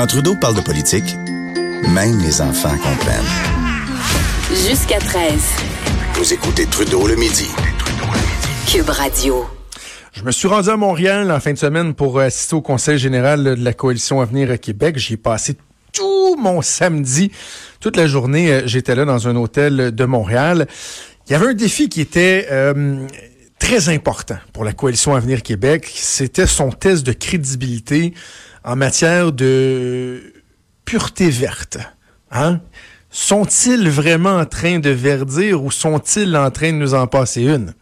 Quand Trudeau parle de politique, même les enfants comprennent. Jusqu'à 13. Vous écoutez Trudeau le midi. Cube Radio. Je me suis rendu à Montréal en fin de semaine pour assister au Conseil général de la Coalition Avenir à Québec. J'y ai passé tout mon samedi, toute la journée. euh, J'étais là dans un hôtel de Montréal. Il y avait un défi qui était euh, très important pour la Coalition Avenir Québec. C'était son test de crédibilité en matière de pureté verte. Hein? Sont-ils vraiment en train de verdir ou sont-ils en train de nous en passer une?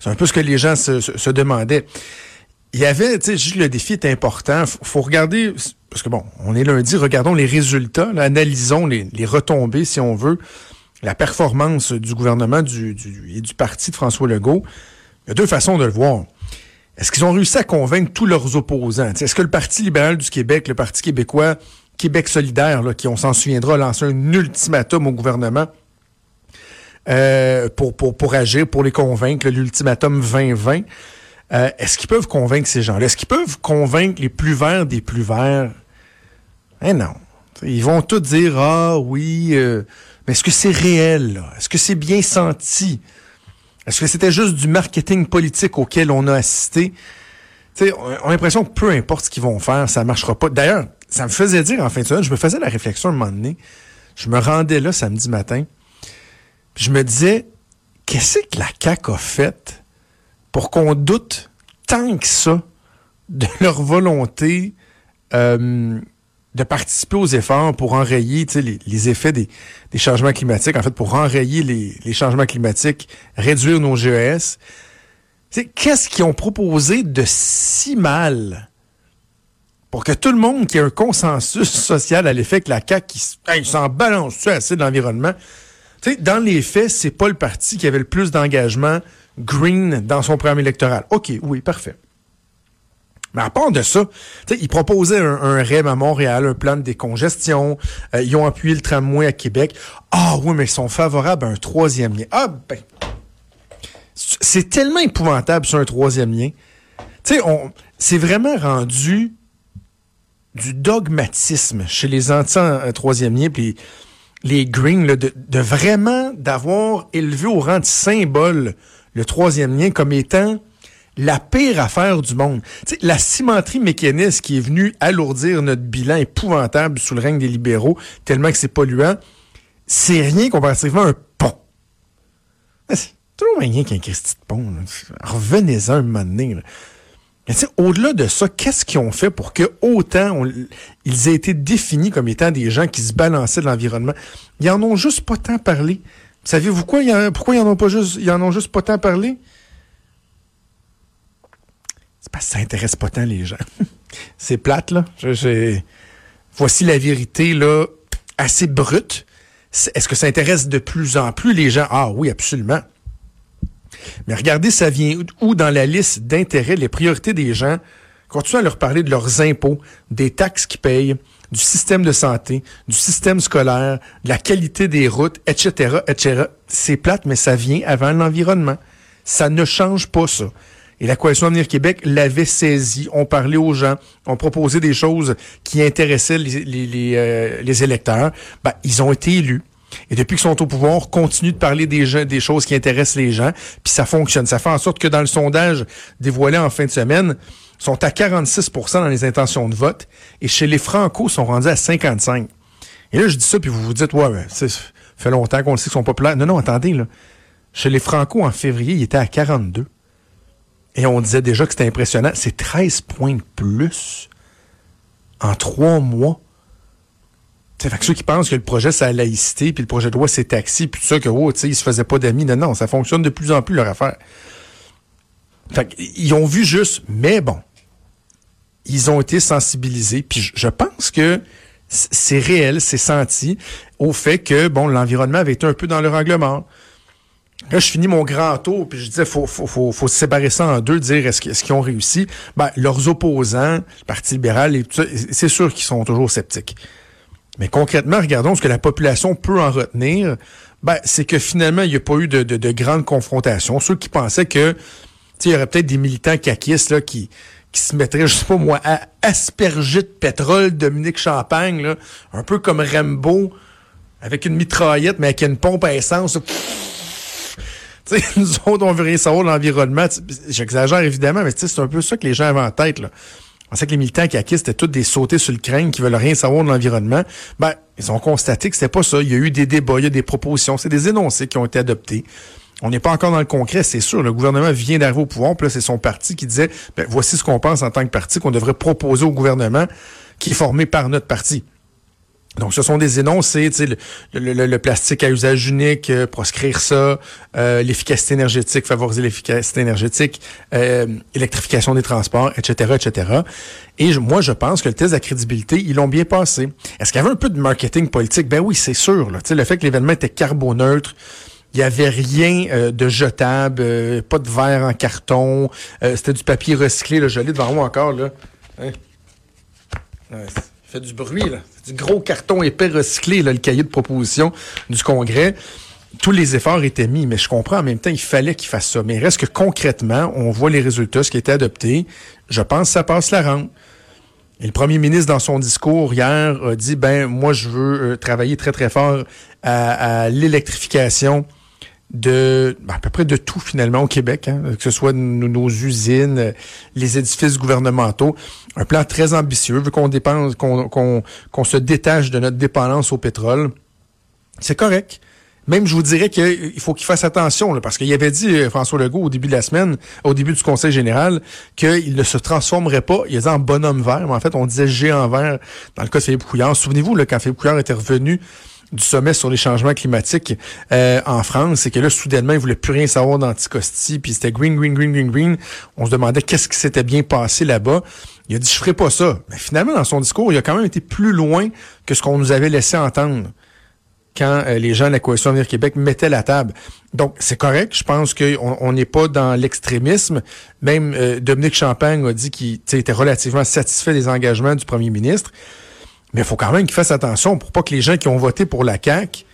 C'est un peu ce que les gens se, demandaient. Il y avait, tu sais, le défi est important. Faut, faut regarder, parce que bon, on est lundi, regardons les résultats, analysons les, retombées, si on veut, la performance du gouvernement et du parti de François Legault. Il y a deux façons de le voir. Est-ce qu'ils ont réussi à convaincre tous leurs opposants? Est-ce que le Parti libéral du Québec, le Parti québécois, Québec solidaire, là, qui, on s'en souviendra, a lancé un ultimatum au gouvernement euh, pour, pour, pour agir, pour les convaincre, l'ultimatum 2020, euh, est-ce qu'ils peuvent convaincre ces gens-là? Est-ce qu'ils peuvent convaincre les plus verts des plus verts? Eh non. Ils vont tous dire, ah oui, euh, mais est-ce que c'est réel? Est-ce que c'est bien senti? Est-ce que c'était juste du marketing politique auquel on a assisté? T'sais, on a l'impression que peu importe ce qu'ils vont faire, ça marchera pas. D'ailleurs, ça me faisait dire en fin de semaine, je me faisais la réflexion à un moment donné. Je me rendais là samedi matin. Je me disais, qu'est-ce que la CAQ a fait pour qu'on doute tant que ça de leur volonté euh, de participer aux efforts pour enrayer les, les effets des, des changements climatiques, en fait, pour enrayer les, les changements climatiques, réduire nos GES. Qu'est-ce qu'ils ont proposé de si mal pour que tout le monde qui ait un consensus social à l'effet que la CAQ qui s'en balance assez de l'environnement, dans les faits, c'est pas le parti qui avait le plus d'engagement green dans son programme électoral. OK, oui, parfait. Mais à part de ça, ils proposaient un, un REM à Montréal, un plan de décongestion. euh, ils ont appuyé le tramway à Québec. Ah oui, mais ils sont favorables à un troisième lien. Ah ben, c'est tellement épouvantable sur un troisième lien. Tu sais, c'est vraiment rendu du dogmatisme chez les anti-troisième lien, puis les Greens, de, de vraiment d'avoir élevé au rang de symbole le troisième lien comme étant la pire affaire du monde. La cimenterie mécaniste qui est venue alourdir notre bilan épouvantable sous le règne des libéraux, tellement que c'est polluant, c'est rien comparativement à un pont. C'est toujours rien qu'un Christy de pont. Revenez-en un moment donné. au-delà de ça, qu'est-ce qu'ils ont fait pour que autant ils aient été définis comme étant des gens qui se balançaient de l'environnement? Ils en ont juste pas tant parlé. Savez-vous quoi? Pourquoi ils en ont pas juste, ils en ont juste pas tant parlé? C'est parce que ça intéresse pas tant les gens. C'est plate, là. Voici la vérité, là, assez brute. Est-ce que ça intéresse de plus en plus les gens? Ah oui, absolument. Mais regardez, ça vient où dans la liste d'intérêts, les priorités des gens? Continuez à leur parler de leurs impôts, des taxes qu'ils payent, du système de santé, du système scolaire, de la qualité des routes, etc., etc. C'est plate, mais ça vient avant l'environnement. Ça ne change pas ça. Et la Coalition Avenir Québec l'avait saisi. On parlait aux gens, on proposait des choses qui intéressaient les, euh, électeurs. Ben, ils ont été élus. Et depuis qu'ils sont au pouvoir, on continue de parler des, gens, des choses qui intéressent les gens, puis ça fonctionne. Ça fait en sorte que dans le sondage dévoilé en fin de semaine, ils sont à 46% dans les intentions de vote, et chez les Franco, ils sont rendus à 55 Et là, je dis ça, puis vous vous dites, ouais, ben, ça fait longtemps qu'on le sait qu'ils sont populaires. Non, non, attendez, là. Chez les Franco, en février, il était à 42. Et on disait déjà que c'était impressionnant. C'est 13 points de plus en trois mois. Fait que ceux qui pensent que le projet, c'est la laïcité, puis le projet de loi, c'est taxi, puis tout ça, que, oh, tu sais, ils se faisaient pas d'amis. Non, non, ça fonctionne de plus en plus, leur affaire. Fait ils ont vu juste, mais bon, ils ont été sensibilisés, puis je, pense que c'est réel, c'est senti au fait que, bon, l'environnement avait été un peu dans leur angle. Là, je finis mon grand tour, puis je disais, faut, faut, faut, faut se séparer ça en deux, dire est-ce qu'ils ont réussi. Ben, leurs opposants, le Parti libéral, et tout ça, c'est sûr qu'ils sont toujours sceptiques. Mais concrètement, regardons ce que la population peut en retenir. Ben, c'est que finalement, il n'y a pas eu de, de, de grandes confrontations. Ceux qui pensaient que, il y aurait peut-être des militants caquistes là, qui, qui se mettrait, je sais pas moi, à asperger de pétrole Dominique Champagne, là, un peu comme Rambo, avec une mitraillette, mais avec une pompe à essence. Sais, nous autres, on veut rien savoir de l'environnement. J'exagère évidemment, mais c'est un peu ça que les gens avaient en tête. Là. On sait que les militants qui acquis, c'était tous des sautés sur le crâne qui veulent rien savoir de l'environnement. Ben, ils ont constaté que c'était pas ça. Il y a eu des débats, il y a des propositions, c'est des énoncés qui ont été adoptés. On n'est pas encore dans le concret, c'est sûr. Le gouvernement vient d'arriver au pouvoir, puis là, c'est son parti qui disait, ben, voici ce qu'on pense en tant que parti qu'on devrait proposer au gouvernement qui est formé par notre parti. Donc, ce sont des énoncés, le, le, le, plastique à usage unique, euh, proscrire ça, euh, l'efficacité énergétique, favoriser l'efficacité énergétique, euh, électrification des transports, etc., etc. Et moi, je pense que le test de crédibilité, ils l'ont bien passé. Est-ce qu'il y avait un peu de marketing politique? Ben oui, c'est sûr. Là. Le fait que l'événement était carboneutre, il n'y avait rien de jetable, pas de verre en carton, c'était du papier recyclé, là, je l'ai devant moi encore. Là. Hein? Du bruit, du gros carton épais recyclé, là, le cahier de proposition du Congrès. Tous les efforts étaient mis, mais je comprends en même temps, il fallait qu'il fasse ça. Mais reste que concrètement, on voit les résultats, ce qui a été adopté. Je pense que ça passe la rampe. Et le premier ministre, dans son discours hier, a dit, ben, moi, je veux euh, travailler très, très fort à l'électrification de ben, à peu près de tout finalement au Québec, hein, que ce soit nos, usines, les édifices gouvernementaux. Un plan très ambitieux, vu qu'on dépense, qu'on se détache de notre dépendance au pétrole. C'est correct. Même, je vous dirais qu'il faut qu'il fasse attention, parce qu'il avait dit, euh, François Legault, au début de la semaine, au début du Conseil général, qu'il ne se transformerait pas, il disait en bonhomme vert, mais en fait, on disait géant vert dans le cas de Philippe Couillard. Souvenez-vous, quand Philippe Couillard était revenu du sommet sur les changements climatiques euh, en France, c'est que là, soudainement, ils voulaient plus rien savoir d'Anticosti, puis c'était green, green, green, green, green. On se demandait qu'est-ce qui s'était bien passé là-bas. Il a dit, je ferai pas ça. Mais finalement, dans son discours, il a quand même été plus loin que ce qu'on nous avait laissé entendre quand euh, les gens de la Coalition Avenir Québec mettaient la table. Donc, c'est correct. Je pense qu'on n'est pas dans l'extrémisme. Même euh, Dominique Champagne a dit qu'il était relativement satisfait des engagements du premier ministre. Mais il faut quand même qu'ils fassent attention pour pas que les gens qui ont voté pour la CAQ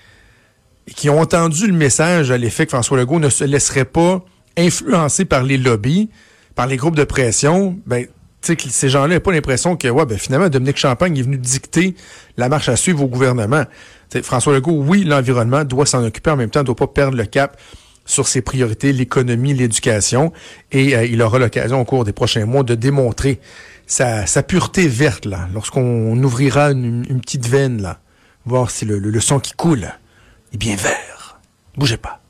et qui ont entendu le message à l'effet que François Legault ne se laisserait pas influencer par les lobbies, par les groupes de pression, ben, que ces gens-là n'aient pas l'impression que ouais, ben, finalement, Dominique Champagne est venu dicter la marche à suivre au gouvernement. François Legault, oui, l'environnement doit s'en occuper, en même temps, ne doit pas perdre le cap sur ses priorités, l'économie, l'éducation, et euh, il aura l'occasion au cours des prochains mois de démontrer sa, pureté verte, là, lorsqu'on ouvrira une, petite veine, là, voir si le, le, le sang qui coule est bien vert. Bougez pas.